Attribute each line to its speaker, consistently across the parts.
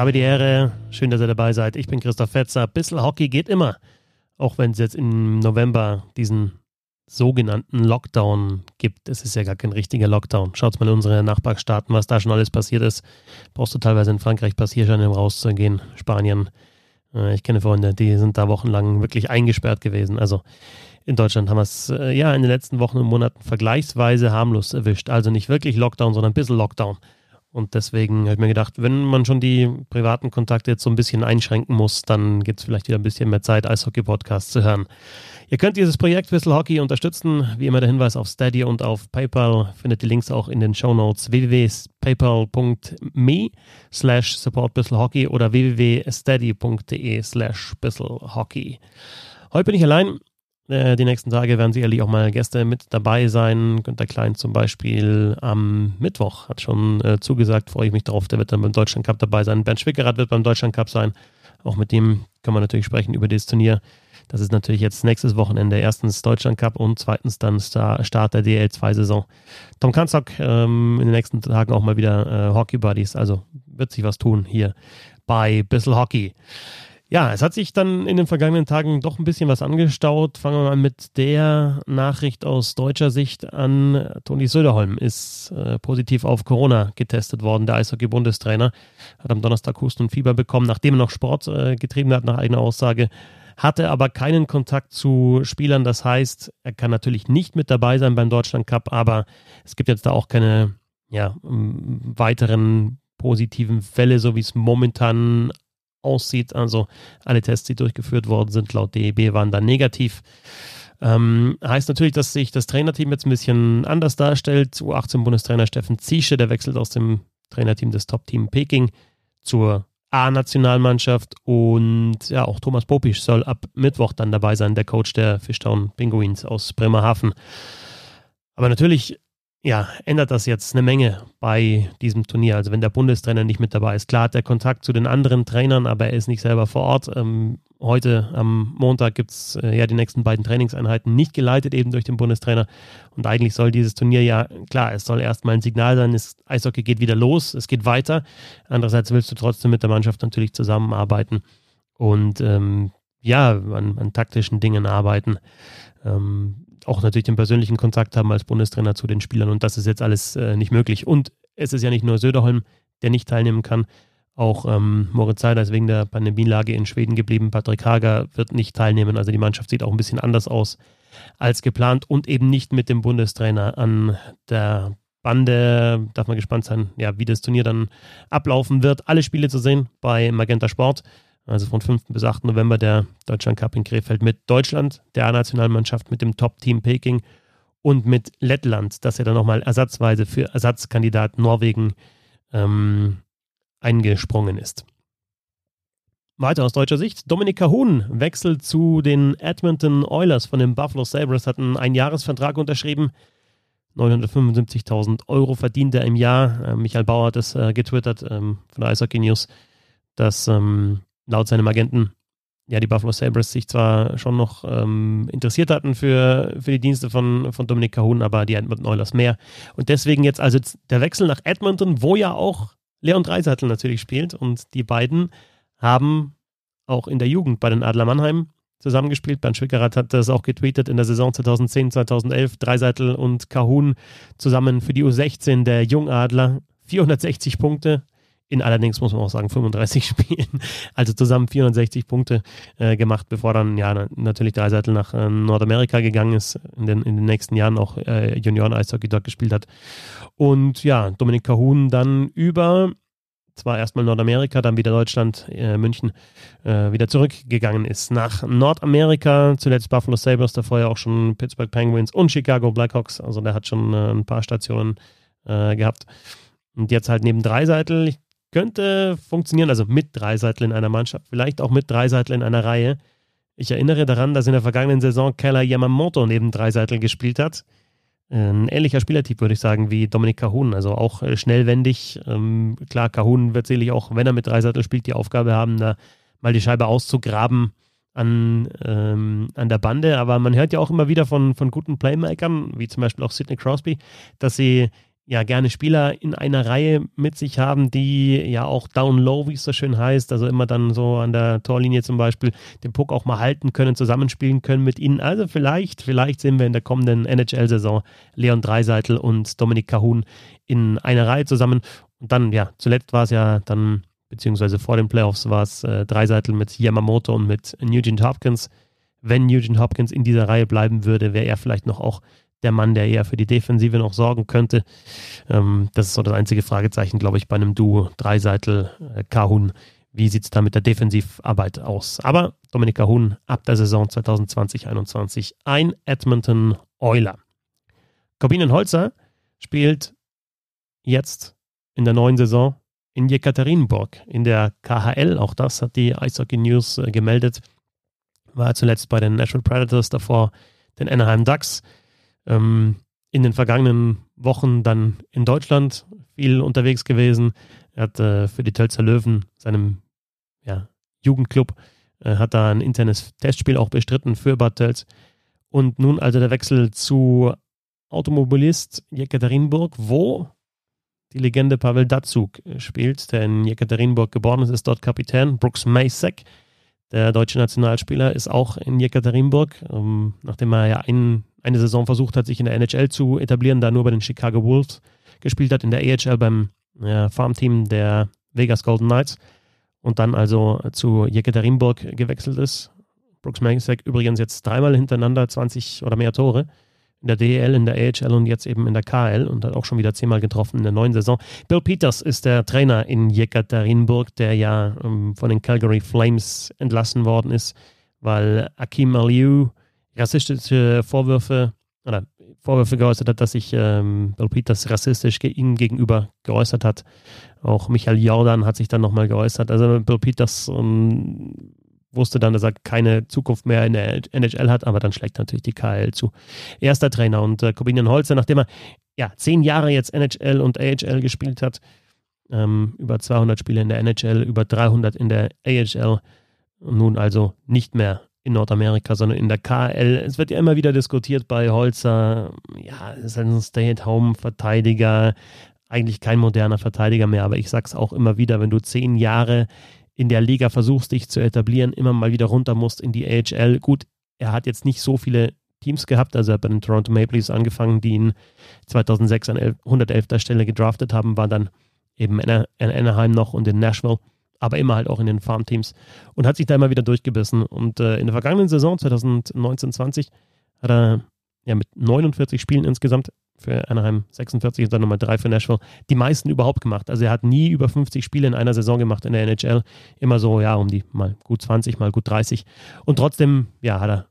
Speaker 1: Habe die Ehre. Schön, dass ihr dabei seid. Ich bin Christoph Fetzer. Bissl Hockey geht immer. Auch wenn es jetzt im November diesen sogenannten Lockdown gibt. Es ist ja gar kein richtiger Lockdown. Schaut mal in unsere Nachbarstaaten, was da schon alles passiert ist. Brauchst du teilweise in Frankreich Passierscheine, um rauszugehen. Spanien. Äh, ich kenne Freunde, die sind da wochenlang wirklich eingesperrt gewesen. Also in Deutschland haben wir es äh, ja in den letzten Wochen und Monaten vergleichsweise harmlos erwischt. Also nicht wirklich Lockdown, sondern ein bisschen Lockdown. Und deswegen habe ich mir gedacht, wenn man schon die privaten Kontakte jetzt so ein bisschen einschränken muss, dann gibt es vielleicht wieder ein bisschen mehr Zeit, Eishockey-Podcasts zu hören. Ihr könnt dieses Projekt Whistle Hockey unterstützen. Wie immer der Hinweis auf Steady und auf PayPal. Findet die Links auch in den Show Notes www.paypal.me slash supportbistlehockey oder www.steady.de slash Hockey. Heute bin ich allein. Äh, die nächsten Tage werden sicherlich auch mal Gäste mit dabei sein. Günter Klein zum Beispiel am Mittwoch hat schon äh, zugesagt, freue ich mich drauf. Der wird dann beim Deutschland Cup dabei sein. Bernd Schwickerath wird beim Deutschland Cup sein. Auch mit dem können wir natürlich sprechen über dieses Turnier. Das ist natürlich jetzt nächstes Wochenende. Erstens Deutschland Cup und zweitens dann Start der DL2-Saison. Tom Kanzok ähm, in den nächsten Tagen auch mal wieder äh, Hockey Buddies. Also wird sich was tun hier bei Bissel Hockey. Ja, es hat sich dann in den vergangenen Tagen doch ein bisschen was angestaut. Fangen wir mal mit der Nachricht aus deutscher Sicht an. Toni Söderholm ist äh, positiv auf Corona getestet worden. Der Eishockey-Bundestrainer hat am Donnerstag Husten und Fieber bekommen, nachdem er noch Sport äh, getrieben hat, nach eigener Aussage. Hatte aber keinen Kontakt zu Spielern. Das heißt, er kann natürlich nicht mit dabei sein beim Deutschland Cup, aber es gibt jetzt da auch keine ja, weiteren positiven Fälle, so wie es momentan aussieht. Also alle Tests, die durchgeführt worden sind, laut DEB, waren dann negativ. Ähm, heißt natürlich, dass sich das Trainerteam jetzt ein bisschen anders darstellt. U18-Bundestrainer Steffen Ziesche, der wechselt aus dem Trainerteam des Top-Team Peking zur A-Nationalmannschaft und ja, auch Thomas Popisch soll ab Mittwoch dann dabei sein, der Coach der Fishtown Penguins aus Bremerhaven. Aber natürlich ja, ändert das jetzt eine Menge bei diesem Turnier. Also wenn der Bundestrainer nicht mit dabei ist. Klar hat er Kontakt zu den anderen Trainern, aber er ist nicht selber vor Ort. Ähm, heute am Montag gibt es äh, ja die nächsten beiden Trainingseinheiten nicht geleitet, eben durch den Bundestrainer. Und eigentlich soll dieses Turnier ja, klar, es soll erstmal ein Signal sein, das Eishockey geht wieder los, es geht weiter. Andererseits willst du trotzdem mit der Mannschaft natürlich zusammenarbeiten und ähm, ja, an, an taktischen Dingen arbeiten. Ähm, auch natürlich den persönlichen Kontakt haben als Bundestrainer zu den Spielern und das ist jetzt alles äh, nicht möglich. Und es ist ja nicht nur Söderholm, der nicht teilnehmen kann. Auch ähm, Moritz Seider ist wegen der Pandemielage in Schweden geblieben. Patrick Hager wird nicht teilnehmen. Also die Mannschaft sieht auch ein bisschen anders aus als geplant und eben nicht mit dem Bundestrainer an der Bande. Darf man gespannt sein, ja, wie das Turnier dann ablaufen wird. Alle Spiele zu sehen bei Magenta Sport also von 5. bis 8. November der Deutschland Cup in Krefeld mit Deutschland, der A-Nationalmannschaft, mit dem Top-Team Peking und mit Lettland, das ja dann nochmal ersatzweise für Ersatzkandidat Norwegen ähm, eingesprungen ist. Weiter aus deutscher Sicht. Dominik Cahun wechselt zu den Edmonton Oilers von den Buffalo Sabres, hat einen Einjahresvertrag unterschrieben. 975.000 Euro verdient er im Jahr. Äh, Michael Bauer hat es äh, getwittert ähm, von der Eishockey News, dass ähm, laut seinem Agenten ja die Buffalo Sabres sich zwar schon noch ähm, interessiert hatten für, für die Dienste von, von Dominik Cahun, aber die Edmonton Oilers mehr. Und deswegen jetzt also der Wechsel nach Edmonton, wo ja auch Leon Dreiseitel natürlich spielt. Und die beiden haben auch in der Jugend bei den Adler Mannheim zusammengespielt. Bernd Schwickerath hat das auch getweetet in der Saison 2010, 2011. Dreiseitel und Cahun zusammen für die U16 der Jungadler. 460 Punkte, in allerdings muss man auch sagen 35 Spielen, also zusammen 460 Punkte äh, gemacht, bevor dann ja natürlich Dreiseitel nach äh, Nordamerika gegangen ist, in den, in den nächsten Jahren auch äh, Junioren-Eishockey dort gespielt hat. Und ja, Dominik Cahun dann über zwar erstmal Nordamerika, dann wieder Deutschland, äh, München, äh, wieder zurückgegangen ist. Nach Nordamerika, zuletzt Buffalo Sabres, davor ja auch schon Pittsburgh Penguins und Chicago Blackhawks. Also der hat schon äh, ein paar Stationen äh, gehabt. Und jetzt halt neben Dreiseitel, ich könnte funktionieren, also mit Dreiseitel in einer Mannschaft, vielleicht auch mit Dreiseitel in einer Reihe. Ich erinnere daran, dass in der vergangenen Saison Keller Yamamoto neben Dreiseitel gespielt hat. Ein ähnlicher Spielertyp, würde ich sagen, wie Dominik Cahun. Also auch äh, schnellwendig. Ähm, klar, Cahun wird sicherlich auch, wenn er mit Dreiseitel spielt, die Aufgabe haben, da mal die Scheibe auszugraben an, ähm, an der Bande. Aber man hört ja auch immer wieder von, von guten Playmakern, wie zum Beispiel auch Sidney Crosby, dass sie ja gerne Spieler in einer Reihe mit sich haben, die ja auch down low, wie es so schön heißt, also immer dann so an der Torlinie zum Beispiel den Puck auch mal halten können, zusammenspielen können mit ihnen. Also vielleicht, vielleicht sehen wir in der kommenden NHL-Saison Leon Dreiseitel und Dominik Cahun in einer Reihe zusammen. Und dann, ja, zuletzt war es ja dann, beziehungsweise vor den Playoffs war es äh, Dreiseitel mit Yamamoto und mit Nugent Hopkins. Wenn Nugent Hopkins in dieser Reihe bleiben würde, wäre er vielleicht noch auch der Mann, der eher für die Defensive noch sorgen könnte. Ähm, das ist so das einzige Fragezeichen, glaube ich, bei einem Duo Dreiseitel äh, Kahun. Wie sieht es da mit der Defensivarbeit aus? Aber Dominik Kahun ab der Saison 2020-21 ein Edmonton Euler. Corbinian Holzer spielt jetzt in der neuen Saison in Jekaterinburg in der KHL. Auch das hat die Eishockey News äh, gemeldet. War zuletzt bei den Nashville Predators, davor den Anaheim Ducks ähm, in den vergangenen Wochen dann in Deutschland viel unterwegs gewesen. Er hat äh, für die Tölzer Löwen, seinem ja, Jugendclub, äh, hat da ein internes Testspiel auch bestritten für Bad Tölz. Und nun also der Wechsel zu Automobilist Jekaterinburg, wo die Legende Pavel Datsuk spielt, der in Jekaterinburg geboren ist, ist dort Kapitän. Brooks Masek, der deutsche Nationalspieler, ist auch in Jekaterinburg, ähm, nachdem er ja einen eine Saison versucht hat, sich in der NHL zu etablieren, da nur bei den Chicago Wolves gespielt hat, in der AHL beim ja, Farmteam der Vegas Golden Knights und dann also zu Jekaterinburg gewechselt ist. Brooks Magisek übrigens jetzt dreimal hintereinander 20 oder mehr Tore in der DEL, in der AHL und jetzt eben in der KL und hat auch schon wieder zehnmal getroffen in der neuen Saison. Bill Peters ist der Trainer in Jekaterinburg, der ja ähm, von den Calgary Flames entlassen worden ist, weil Akim Aliu rassistische Vorwürfe oder Vorwürfe geäußert hat, dass sich ähm, Bill Peters rassistisch ge ihm gegenüber geäußert hat. Auch Michael Jordan hat sich dann nochmal geäußert. Also Bill Peters ähm, wusste dann, dass er keine Zukunft mehr in der NHL hat, aber dann schlägt natürlich die KL zu. Erster Trainer und äh, Corbinian Holzer, nachdem er ja zehn Jahre jetzt NHL und AHL gespielt hat, ähm, über 200 Spiele in der NHL, über 300 in der AHL nun also nicht mehr in Nordamerika, sondern in der KL. Es wird ja immer wieder diskutiert bei Holzer, ja, ist ein Stay-at-Home-Verteidiger, eigentlich kein moderner Verteidiger mehr, aber ich sag's auch immer wieder, wenn du zehn Jahre in der Liga versuchst, dich zu etablieren, immer mal wieder runter musst in die AHL. Gut, er hat jetzt nicht so viele Teams gehabt, also er hat bei den Toronto Maple Leafs angefangen, die ihn 2006 an 111. Stelle gedraftet haben, war dann eben in Anaheim noch und in Nashville aber immer halt auch in den Farmteams und hat sich da immer wieder durchgebissen. Und äh, in der vergangenen Saison 2019-20 hat er ja mit 49 Spielen insgesamt für Anaheim 46 und dann nochmal drei für Nashville, die meisten überhaupt gemacht. Also er hat nie über 50 Spiele in einer Saison gemacht in der NHL. Immer so, ja, um die mal gut 20, mal gut 30. Und trotzdem, ja, hat er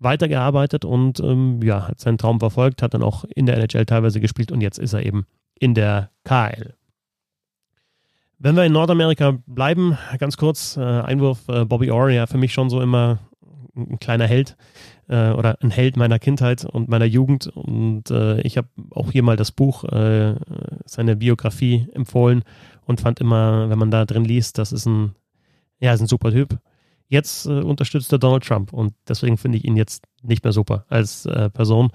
Speaker 1: weitergearbeitet und ähm, ja, hat seinen Traum verfolgt, hat dann auch in der NHL teilweise gespielt und jetzt ist er eben in der KL. Wenn wir in Nordamerika bleiben, ganz kurz, äh, Einwurf, äh, Bobby Orr, ja, für mich schon so immer ein kleiner Held äh, oder ein Held meiner Kindheit und meiner Jugend. Und äh, ich habe auch hier mal das Buch, äh, seine Biografie empfohlen und fand immer, wenn man da drin liest, das ist ein, ja, ist ein super Typ. Jetzt äh, unterstützt er Donald Trump und deswegen finde ich ihn jetzt nicht mehr super als Person.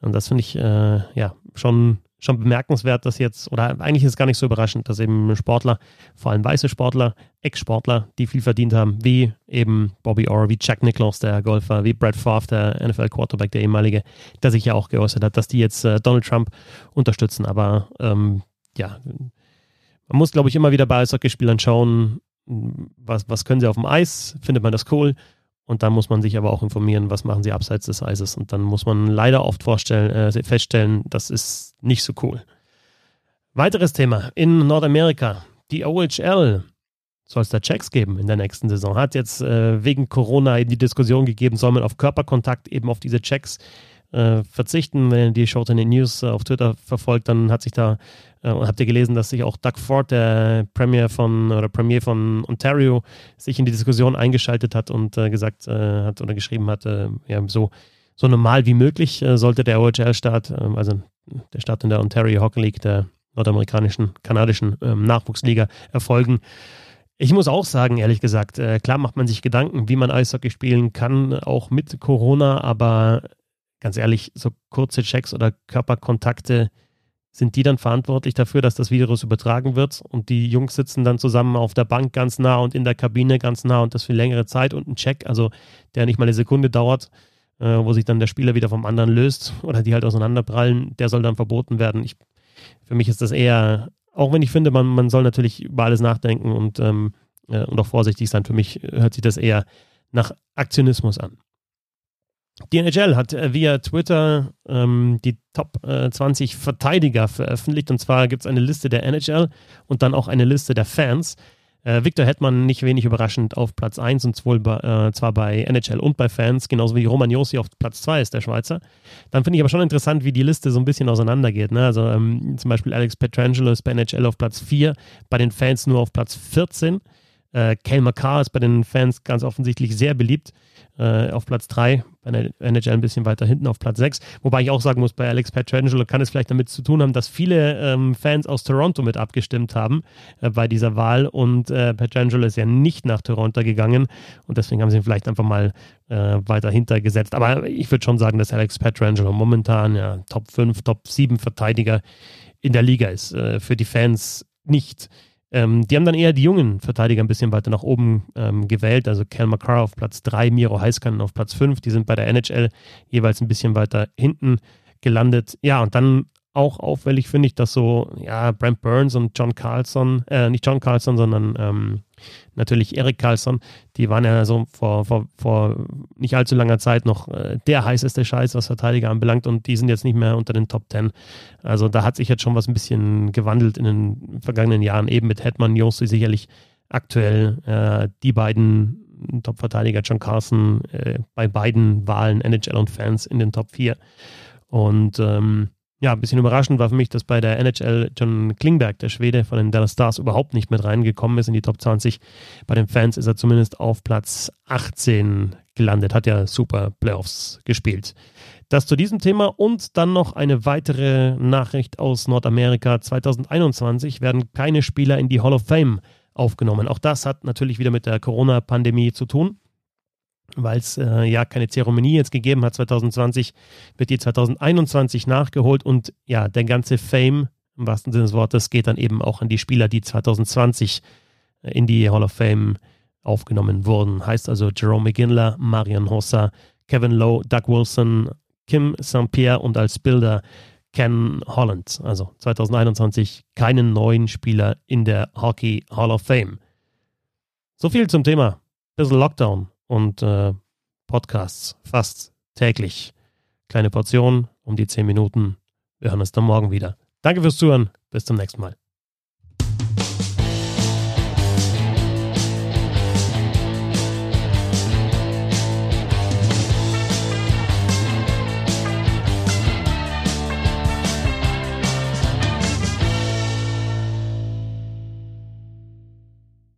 Speaker 1: Und das finde ich ja schon schon bemerkenswert, dass jetzt, oder eigentlich ist es gar nicht so überraschend, dass eben Sportler, vor allem weiße Sportler, Ex-Sportler, die viel verdient haben, wie eben Bobby Orr, wie Chuck Nicklaus, der Golfer, wie Brad Favre, der NFL-Quarterback, der ehemalige, der sich ja auch geäußert hat, dass die jetzt äh, Donald Trump unterstützen. Aber ähm, ja, man muss, glaube ich, immer wieder bei Eishockeyspielern schauen, was, was können sie auf dem Eis, findet man das cool und dann muss man sich aber auch informieren, was machen sie abseits des Eises. Und dann muss man leider oft äh, feststellen, das ist nicht so cool. Weiteres Thema in Nordamerika. Die OHL soll es da Checks geben in der nächsten Saison. Hat jetzt äh, wegen Corona die Diskussion gegeben, soll man auf Körperkontakt eben auf diese Checks äh, verzichten. Wenn ihr die Short in den News äh, auf Twitter verfolgt, dann hat sich da äh, habt ihr gelesen, dass sich auch Doug Ford, der Premier von oder Premier von Ontario, sich in die Diskussion eingeschaltet hat und äh, gesagt äh, hat oder geschrieben hat, äh, ja, so, so normal wie möglich äh, sollte der OHL-Start, ähm, also der Start in der Ontario Hockey League, der nordamerikanischen, kanadischen ähm, Nachwuchsliga erfolgen. Ich muss auch sagen, ehrlich gesagt, äh, klar macht man sich Gedanken, wie man Eishockey spielen kann, auch mit Corona, aber ganz ehrlich, so kurze Checks oder Körperkontakte sind die dann verantwortlich dafür, dass das Virus übertragen wird und die Jungs sitzen dann zusammen auf der Bank ganz nah und in der Kabine ganz nah und das für längere Zeit und ein Check, also der nicht mal eine Sekunde dauert, äh, wo sich dann der Spieler wieder vom anderen löst oder die halt auseinanderprallen, der soll dann verboten werden. Ich, für mich ist das eher, auch wenn ich finde, man, man soll natürlich über alles nachdenken und, ähm, äh, und auch vorsichtig sein, für mich hört sich das eher nach Aktionismus an. Die NHL hat äh, via Twitter ähm, die Top äh, 20 Verteidiger veröffentlicht. Und zwar gibt es eine Liste der NHL und dann auch eine Liste der Fans. Äh, Victor Hetman nicht wenig überraschend auf Platz 1 und zwar bei, äh, zwar bei NHL und bei Fans, genauso wie Roman Josi auf Platz 2 ist, der Schweizer. Dann finde ich aber schon interessant, wie die Liste so ein bisschen auseinandergeht. Ne? Also ähm, zum Beispiel Alex Petrangelo ist bei NHL auf Platz 4, bei den Fans nur auf Platz 14. Äh, Kale McCarr ist bei den Fans ganz offensichtlich sehr beliebt. Äh, auf Platz 3, bei NHL ein bisschen weiter hinten auf Platz 6. Wobei ich auch sagen muss, bei Alex Petrangelo kann es vielleicht damit zu tun haben, dass viele ähm, Fans aus Toronto mit abgestimmt haben äh, bei dieser Wahl und äh, Petrangelo ist ja nicht nach Toronto gegangen und deswegen haben sie ihn vielleicht einfach mal äh, weiter hintergesetzt. Aber ich würde schon sagen, dass Alex Petrangelo momentan ja Top 5, Top 7 Verteidiger in der Liga ist. Äh, für die Fans nicht ähm, die haben dann eher die jungen Verteidiger ein bisschen weiter nach oben ähm, gewählt. Also Cal McCarr auf Platz 3, Miro Heiskanen auf Platz 5. Die sind bei der NHL jeweils ein bisschen weiter hinten gelandet. Ja, und dann auch auffällig finde ich, dass so, ja, Brent Burns und John Carlson, äh, nicht John Carlson, sondern ähm, natürlich Erik Carlson, die waren ja so vor, vor, vor nicht allzu langer Zeit noch äh, der heißeste Scheiß, was Verteidiger anbelangt und die sind jetzt nicht mehr unter den Top Ten. Also da hat sich jetzt schon was ein bisschen gewandelt in den vergangenen Jahren, eben mit Hetman Josi sicherlich aktuell äh, die beiden Top-Verteidiger, John Carlson, äh, bei beiden Wahlen NHL und Fans in den Top 4. Und ähm, ja, ein bisschen überraschend war für mich, dass bei der NHL John Klingberg, der Schwede von den Dallas Stars, überhaupt nicht mit reingekommen ist in die Top 20. Bei den Fans ist er zumindest auf Platz 18 gelandet, hat ja super Playoffs gespielt. Das zu diesem Thema und dann noch eine weitere Nachricht aus Nordamerika. 2021 werden keine Spieler in die Hall of Fame aufgenommen. Auch das hat natürlich wieder mit der Corona-Pandemie zu tun weil es äh, ja keine Zeremonie jetzt gegeben hat 2020, wird die 2021 nachgeholt und ja, der ganze Fame im wahrsten Sinne des Wortes geht dann eben auch an die Spieler, die 2020 äh, in die Hall of Fame aufgenommen wurden. Heißt also Jerome McGinley, Marian Hossa, Kevin Lowe, Doug Wilson, Kim St. Pierre und als Bilder Ken Holland. Also 2021 keinen neuen Spieler in der Hockey Hall of Fame. So viel zum Thema. Bisschen Lockdown und äh, Podcasts fast täglich. Kleine Portion um die 10 Minuten. Wir hören uns dann morgen wieder. Danke fürs Zuhören. Bis zum nächsten Mal.